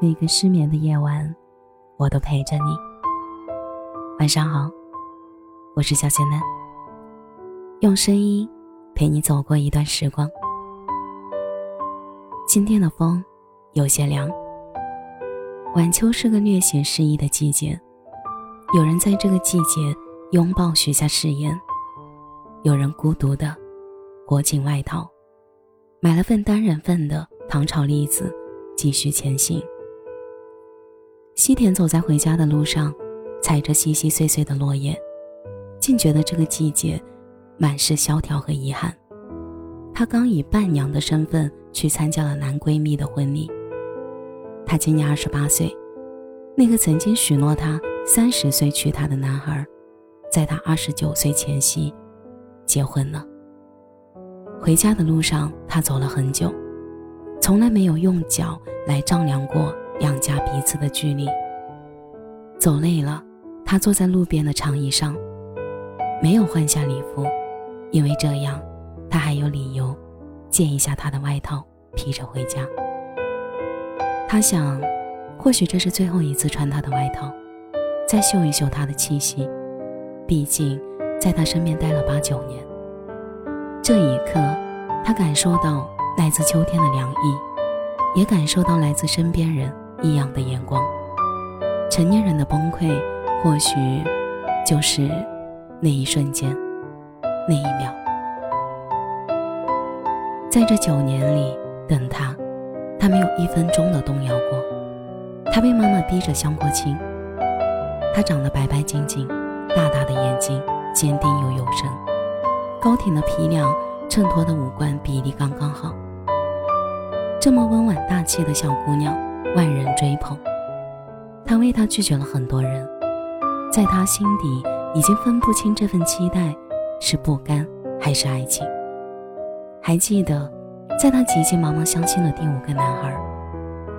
每个失眠的夜晚，我都陪着你。晚上好，我是小仙嫩，用声音陪你走过一段时光。今天的风有些凉。晚秋是个略显诗意的季节，有人在这个季节拥抱许下誓言，有人孤独的裹紧外套，买了份单人份的糖炒栗子，继续前行。西田走在回家的路上，踩着稀稀碎碎的落叶，竟觉得这个季节满是萧条和遗憾。她刚以伴娘的身份去参加了男闺蜜的婚礼。她今年二十八岁，那个曾经许诺她三十岁娶她的男孩，在她二十九岁前夕结婚了。回家的路上，她走了很久，从来没有用脚来丈量过。两家彼此的距离。走累了，他坐在路边的长椅上，没有换下礼服，因为这样，他还有理由借一下他的外套披着回家。他想，或许这是最后一次穿他的外套，再嗅一嗅他的气息。毕竟，在他身边待了八九年。这一刻，他感受到来自秋天的凉意，也感受到来自身边人。异样的眼光，成年人的崩溃，或许就是那一瞬间，那一秒。在这九年里，等他，他没有一分钟的动摇过。他被妈妈逼着相过亲。他长得白白净净，大大的眼睛，坚定又有神，高挺的皮梁衬托的五官比例刚刚好。这么温婉大气的小姑娘。万人追捧，他为他拒绝了很多人，在他心底已经分不清这份期待是不甘还是爱情。还记得，在他急急忙忙相亲了第五个男孩，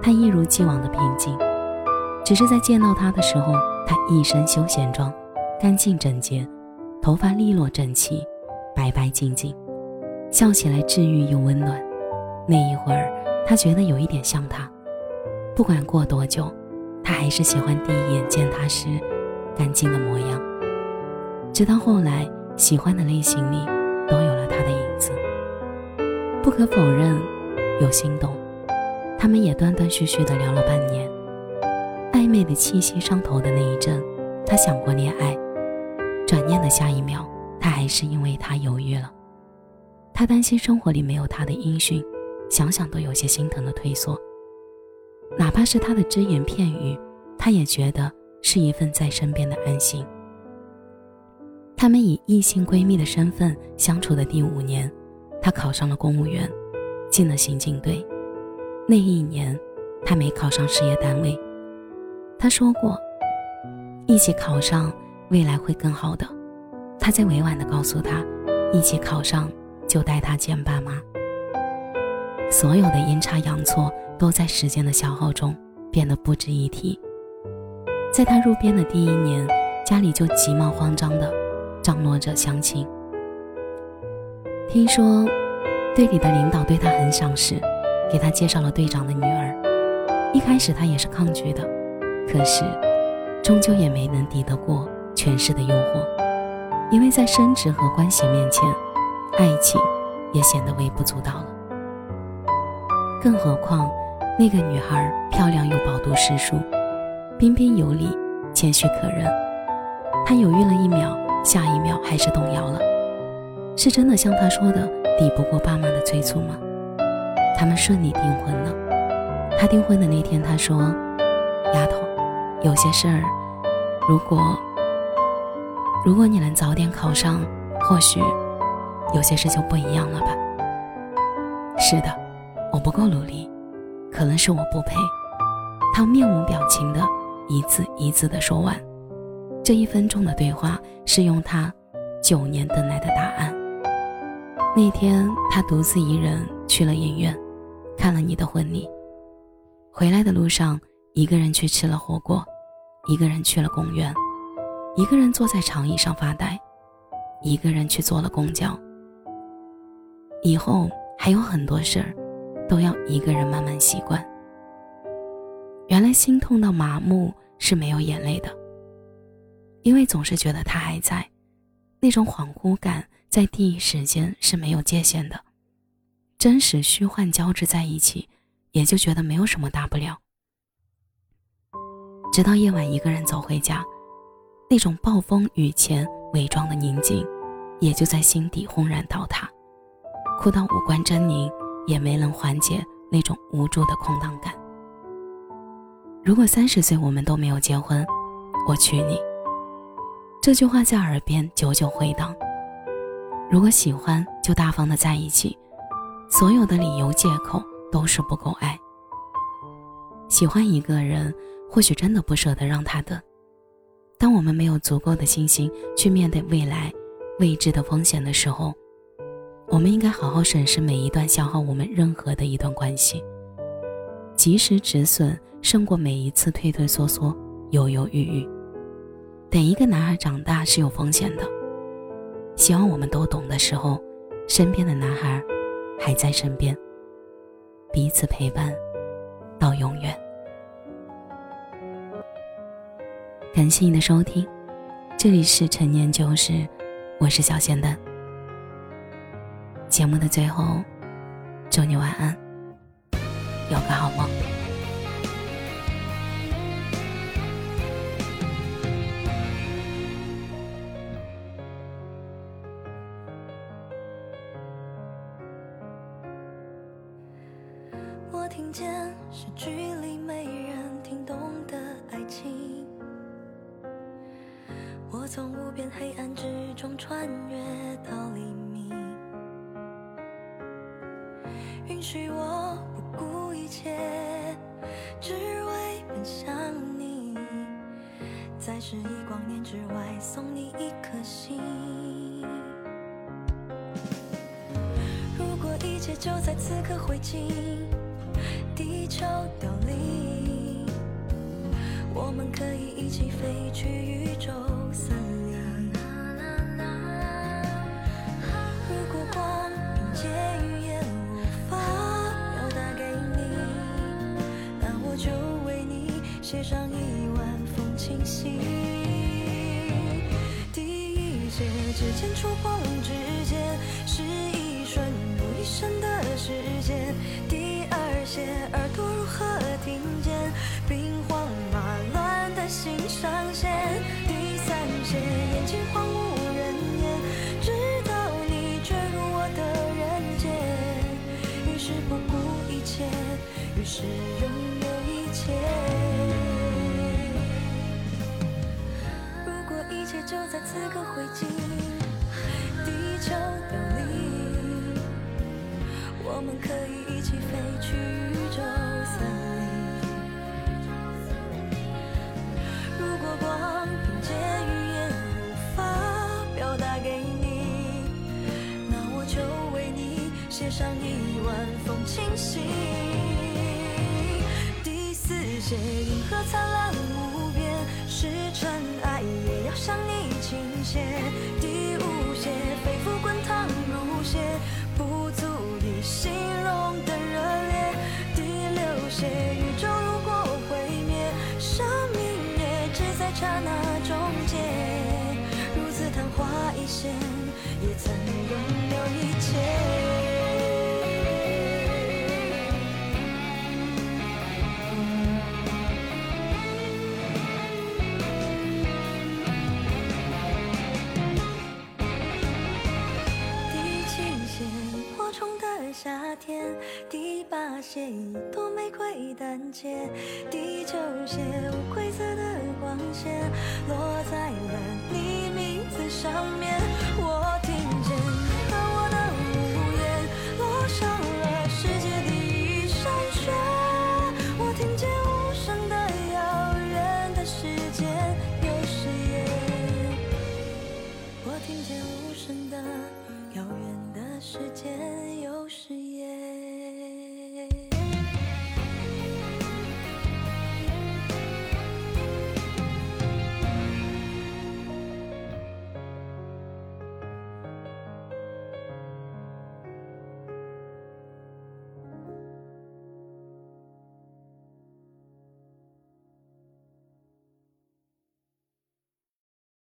他一如既往的平静，只是在见到他的时候，他一身休闲装，干净整洁，头发利落整齐，白白净净，笑起来治愈又温暖。那一会儿，他觉得有一点像他。不管过多久，他还是喜欢第一眼见他时干净的模样。直到后来，喜欢的类型里都有了他的影子。不可否认，有心动。他们也断断续续的聊了半年，暧昧的气息上头的那一阵，他想过恋爱。转念的下一秒，他还是因为他犹豫了。他担心生活里没有他的音讯，想想都有些心疼的退缩。哪怕是他的只言片语，他也觉得是一份在身边的安心。他们以异性闺蜜的身份相处的第五年，他考上了公务员，进了刑警队。那一年，他没考上事业单位。他说过，一起考上，未来会更好的。他在委婉地告诉她，一起考上就带他见爸妈。所有的阴差阳错。都在时间的消耗中变得不值一提。在他入编的第一年，家里就急忙慌张地张罗着相亲。听说队里的领导对他很赏识，给他介绍了队长的女儿。一开始他也是抗拒的，可是终究也没能抵得过权势的诱惑，因为在升职和关系面前，爱情也显得微不足道了。更何况。那个女孩漂亮又饱读诗书，彬彬有礼，谦虚可人。他犹豫了一秒，下一秒还是动摇了。是真的像他说的，抵不过爸妈的催促吗？他们顺利订婚了。他订婚的那天，他说：“丫头，有些事儿，如果如果你能早点考上，或许有些事就不一样了吧。”是的，我不够努力。可能是我不配。他面无表情的一字一字的说完，这一分钟的对话是用他九年等来的答案。那天他独自一人去了影院，看了你的婚礼。回来的路上，一个人去吃了火锅，一个人去了公园，一个人坐在长椅上发呆，一个人去坐了公交。以后还有很多事儿。都要一个人慢慢习惯。原来心痛到麻木是没有眼泪的，因为总是觉得他还在，那种恍惚感在第一时间是没有界限的，真实虚幻交织在一起，也就觉得没有什么大不了。直到夜晚一个人走回家，那种暴风雨前伪装的宁静，也就在心底轰然倒塌，哭到五官狰狞，也没能缓解那种无助的空荡感。如果三十岁我们都没有结婚，我娶你。这句话在耳边久久回荡。如果喜欢，就大方的在一起，所有的理由借口都是不够爱。喜欢一个人，或许真的不舍得让他等。当我们没有足够的信心去面对未来未知的风险的时候，我们应该好好审视每一段消耗我们任何的一段关系，及时止损。胜过每一次退退缩缩、犹犹豫豫。等一个男孩长大是有风险的。希望我们都懂的时候，身边的男孩还在身边，彼此陪伴到永远。感谢你的收听，这里是陈年旧事，我是小仙丹。节目的最后，祝你晚安，有个好梦。我听见是距离没人听懂的爱情，我从无边黑暗之中穿越到黎明，允许我不顾一切，只为奔向你，在十亿光年之外送你一颗心。如果一切就在此刻灰烬。地球凋零，我们可以一起飞去清晰。第一节指尖触碰指尖，是一瞬如一生的时间。第二节耳朵如何听见兵荒马乱的心上弦？我们可以一起飞去宇宙森林。如果光凭借语言无法表达给你，那我就为你写上一封情信。第四线，银河灿烂无边，是尘埃也要向你倾斜。第五线，肺腑滚烫如血。不足以形容的热烈。第六节，宇宙如果毁灭，生命也只在刹那终结。如此昙花一现，夏天，第八写一朵玫瑰单结，第九写无规则的光线落在了你名字上面。我